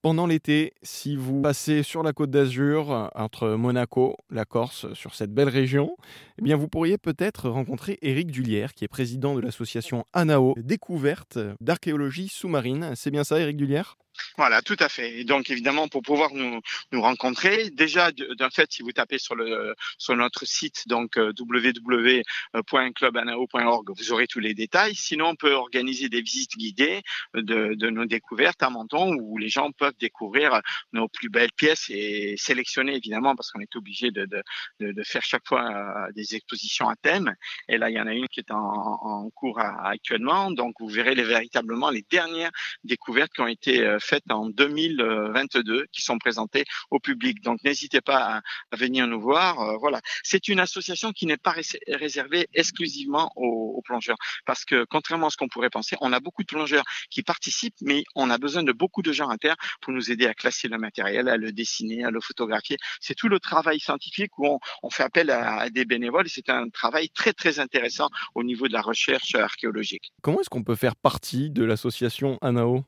Pendant l'été, si vous passez sur la côte d'Azur, entre Monaco, la Corse, sur cette belle région, eh bien vous pourriez peut-être rencontrer Éric Dullière, qui est président de l'association ANAO, découverte d'archéologie sous-marine. C'est bien ça, Éric Dullière voilà, tout à fait. Et donc évidemment, pour pouvoir nous, nous rencontrer, déjà d'un fait, si vous tapez sur le sur notre site donc euh, www.clubanao.org, vous aurez tous les détails. Sinon, on peut organiser des visites guidées de, de nos découvertes à Menton où les gens peuvent découvrir nos plus belles pièces et sélectionner évidemment parce qu'on est obligé de, de, de, faire chaque fois euh, des expositions à thème. Et là, il y en a une qui est en, cours actuellement. Donc, vous verrez les, véritablement les dernières découvertes qui ont été euh, faites en 2022 qui sont présentées au public. Donc n'hésitez pas à, venir nous voir. Euh, voilà, c'est une association qui n'est pas réservée exclusivement aux, plongeurs parce que contrairement à ce qu'on pourrait penser, on a beaucoup de plongeurs qui participent, mais on a besoin de beaucoup de gens à terre pour nous aider à classer le matériel, à le dessiner, à le photographier. C'est tout le travail scientifique où on, fait appel à, à des bénévoles c'est un travail très très intéressant au niveau de la recherche archéologique. Comment est-ce qu'on peut faire partie de l'association ANAO?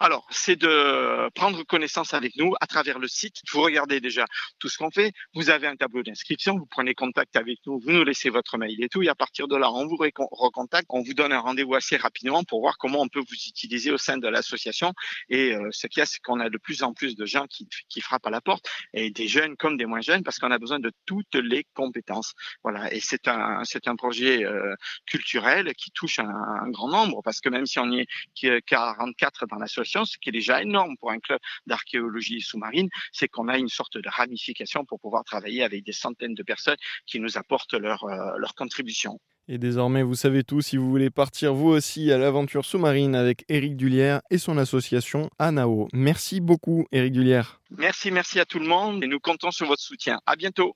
Alors, c'est de prendre connaissance avec nous à travers le site. Vous regardez déjà tout ce qu'on fait. Vous avez un tableau d'inscription. Vous prenez contact avec nous. Vous nous laissez votre mail et tout. Et à partir de là, on vous recontacte. On vous donne un rendez-vous assez rapidement pour voir comment on peut vous utiliser au sein de l'association. Et euh, ce qu'il y a, c'est qu'on a de plus en plus de gens qui, frappent à la porte, et des jeunes comme des moins jeunes, parce qu'on a besoin de toutes les compétences. Voilà. Et c'est un, c'est un projet euh, culturel qui touche un, un, grand nombre, parce que même si on y est 44 dans la ce qui est déjà énorme pour un club d'archéologie sous-marine, c'est qu'on a une sorte de ramification pour pouvoir travailler avec des centaines de personnes qui nous apportent leur, euh, leur contribution. Et désormais, vous savez tout si vous voulez partir vous aussi à l'aventure sous-marine avec Éric Dullière et son association ANAO. Merci beaucoup, Éric Dullière. Merci, merci à tout le monde et nous comptons sur votre soutien. À bientôt.